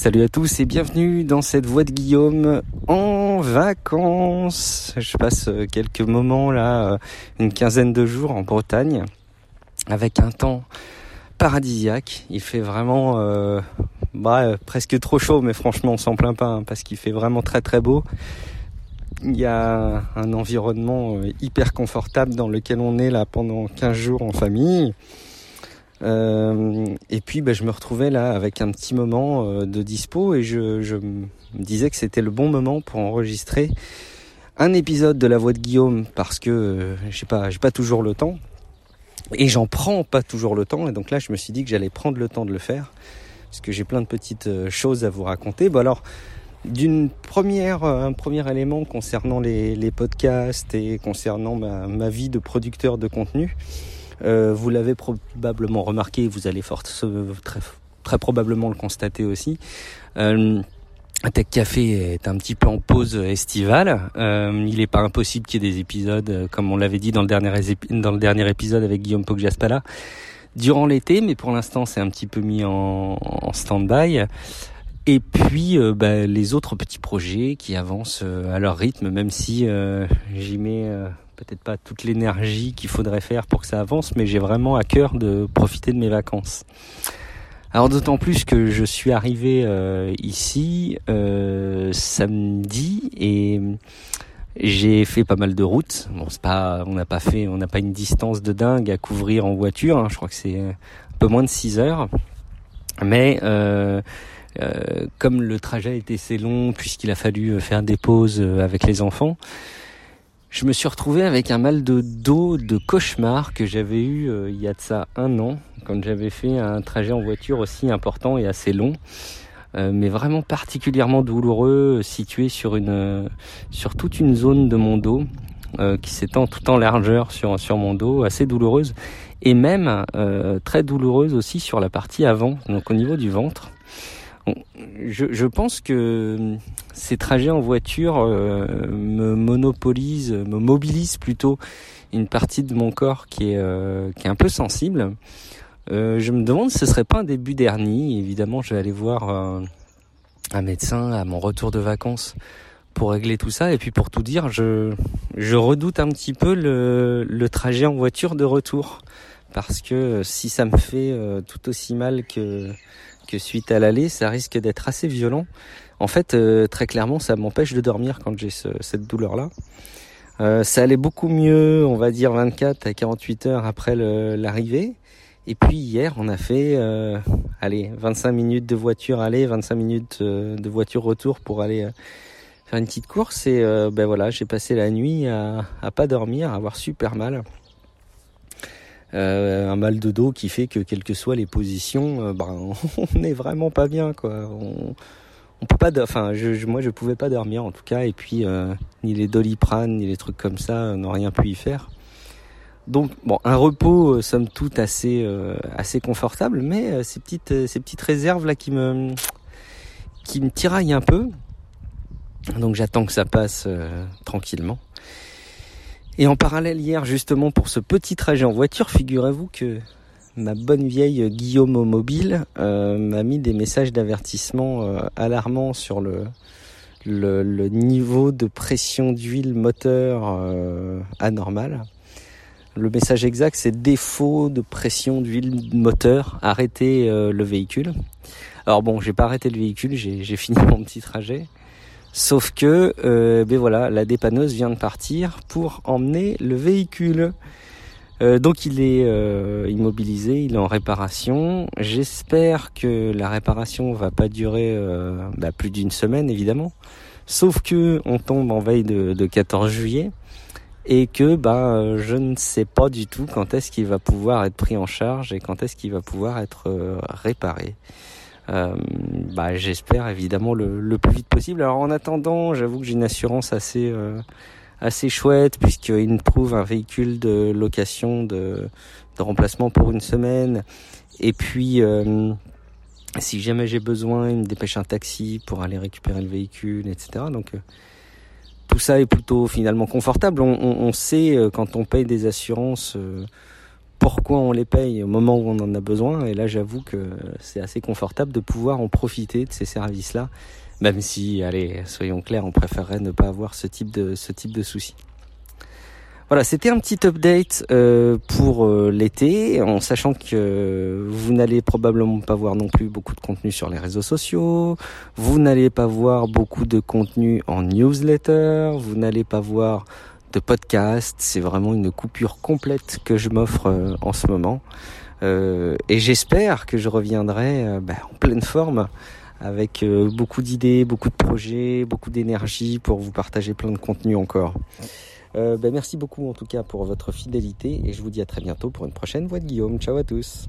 Salut à tous et bienvenue dans cette voie de Guillaume en vacances. Je passe euh, quelques moments là, euh, une quinzaine de jours en Bretagne avec un temps paradisiaque. Il fait vraiment euh, bah, presque trop chaud, mais franchement on s'en plaint pas hein, parce qu'il fait vraiment très très beau. Il y a un environnement hyper confortable dans lequel on est là pendant 15 jours en famille. Euh, et puis bah, je me retrouvais là avec un petit moment euh, de dispo et je, je, me disais que c'était le bon moment pour enregistrer un épisode de La Voix de Guillaume parce que euh, j'ai pas j'ai pas toujours le temps et j'en prends pas toujours le temps et donc là je me suis dit que j'allais prendre le temps de le faire parce que j'ai plein de petites choses à vous raconter. Bon alors d'une première un premier élément concernant les, podcasts et concernant ma vie de producteur de contenu. Euh, vous l'avez probablement remarqué, vous allez très, probablement le constater aussi. Euh, Tech Café est un petit peu en pause estivale. Euh, il n'est pas impossible qu'il y ait des épisodes, comme on l'avait dit dans le dernier, épisode avec Guillaume Poggiaspala, durant l'été, mais pour l'instant c'est un petit peu mis en, stand-by. Et puis bah, les autres petits projets qui avancent à leur rythme, même si j'y mets peut-être pas toute l'énergie qu'il faudrait faire pour que ça avance, mais j'ai vraiment à cœur de profiter de mes vacances. Alors d'autant plus que je suis arrivé euh, ici euh, samedi et j'ai fait pas mal de routes. Bon, c'est pas, on n'a pas fait, on n'a pas une distance de dingue à couvrir en voiture. Hein. Je crois que c'est un peu moins de 6 heures, mais euh, comme le trajet était assez long, puisqu'il a fallu faire des pauses avec les enfants, je me suis retrouvé avec un mal de dos de cauchemar que j'avais eu euh, il y a de ça un an, quand j'avais fait un trajet en voiture aussi important et assez long, euh, mais vraiment particulièrement douloureux, situé sur une, sur toute une zone de mon dos euh, qui s'étend tout en largeur sur sur mon dos, assez douloureuse, et même très douloureuse aussi sur la partie avant, donc au niveau du ventre. Je, pense que ces trajets en voiture euh, me monopolisent, me mobilisent plutôt une partie de mon corps qui est, euh, qui est un peu sensible. Euh, je me demande si ce serait pas un début d'hernie. Évidemment, je vais aller voir un médecin à mon retour de vacances pour régler tout ça. Et puis pour tout dire, je, je redoute un petit peu le, le trajet en voiture de retour. Parce que si ça me fait tout aussi mal que que suite à l'aller, ça risque d'être assez violent. En fait, euh, très clairement, ça m'empêche de dormir quand j'ai cette douleur-là. Euh, ça allait beaucoup mieux, on va dire 24 à 48 heures après l'arrivée. Et puis hier, on a fait, euh, allez, 25 minutes de voiture aller, 25 minutes de voiture retour pour aller faire une petite course. Et ben voilà, j'ai passé la nuit à, à pas dormir, à avoir super mal. Un mal de dos qui fait que quelles que soient les positions, ben, on n'est vraiment pas bien quoi. On peut pas, enfin je, moi je pouvais pas dormir en tout cas et puis euh, ni les doliprane ni les trucs comme ça n'ont rien pu y faire. Donc bon, un repos somme toute assez assez confortable, mais ces petites ces petites réserves là qui me qui me tiraillent un peu. Donc j'attends que ça passe tranquillement. Et en parallèle hier justement pour ce petit trajet en voiture, figurez-vous que ma bonne vieille Guillaume au mobile euh, m'a mis des messages d'avertissement euh, alarmants sur le, le, niveau de pression d'huile moteur euh, anormal. Le message exact c'est défaut de pression d'huile moteur, arrêtez le véhicule. Alors bon, j'ai pas arrêté le véhicule, j'ai fini mon petit trajet. Sauf que, euh, ben voilà, la dépanneuse vient de partir pour emmener le véhicule. Euh, donc il est euh, immobilisé, il est en réparation. J'espère que la réparation va pas durer bah, plus d'une semaine évidemment. Sauf que on tombe en veille de, de 14 juillet et que bah je ne sais pas du tout quand est-ce qu'il va pouvoir être pris en charge et quand est-ce qu'il va pouvoir être réparé. Euh, bah, j'espère évidemment le, le, plus vite possible. Alors en attendant, j'avoue que j'ai une assurance assez euh, assez chouette puisqu'il me trouve un véhicule de location de, remplacement pour une semaine. Et puis euh, si jamais j'ai besoin, il me dépêche un taxi pour aller récupérer le véhicule, etc. Donc tout ça est plutôt finalement confortable. On, sait quand on paye des assurances pourquoi on les paye au moment où on en a besoin. Et là, j'avoue que c'est assez confortable de pouvoir en profiter de ces services-là, même si, allez, soyons clairs, on préférerait ne pas avoir ce type de ce type de soucis. Voilà, c'était un petit update euh, pour euh, l'été, en sachant que vous n'allez probablement pas voir non plus beaucoup de contenu sur les réseaux sociaux, vous n'allez pas voir beaucoup de contenu en newsletter, vous n'allez pas voir de podcast, c'est vraiment une coupure complète que je m'offre euh, en ce moment. et j'espère que je reviendrai bah, en pleine forme avec beaucoup d'idées, beaucoup de projets, beaucoup d'énergie pour vous partager plein de contenu encore. Euh, ben merci beaucoup en tout cas pour votre fidélité et je vous dis à très bientôt pour une prochaine voix de Guillaume. Ciao à tous.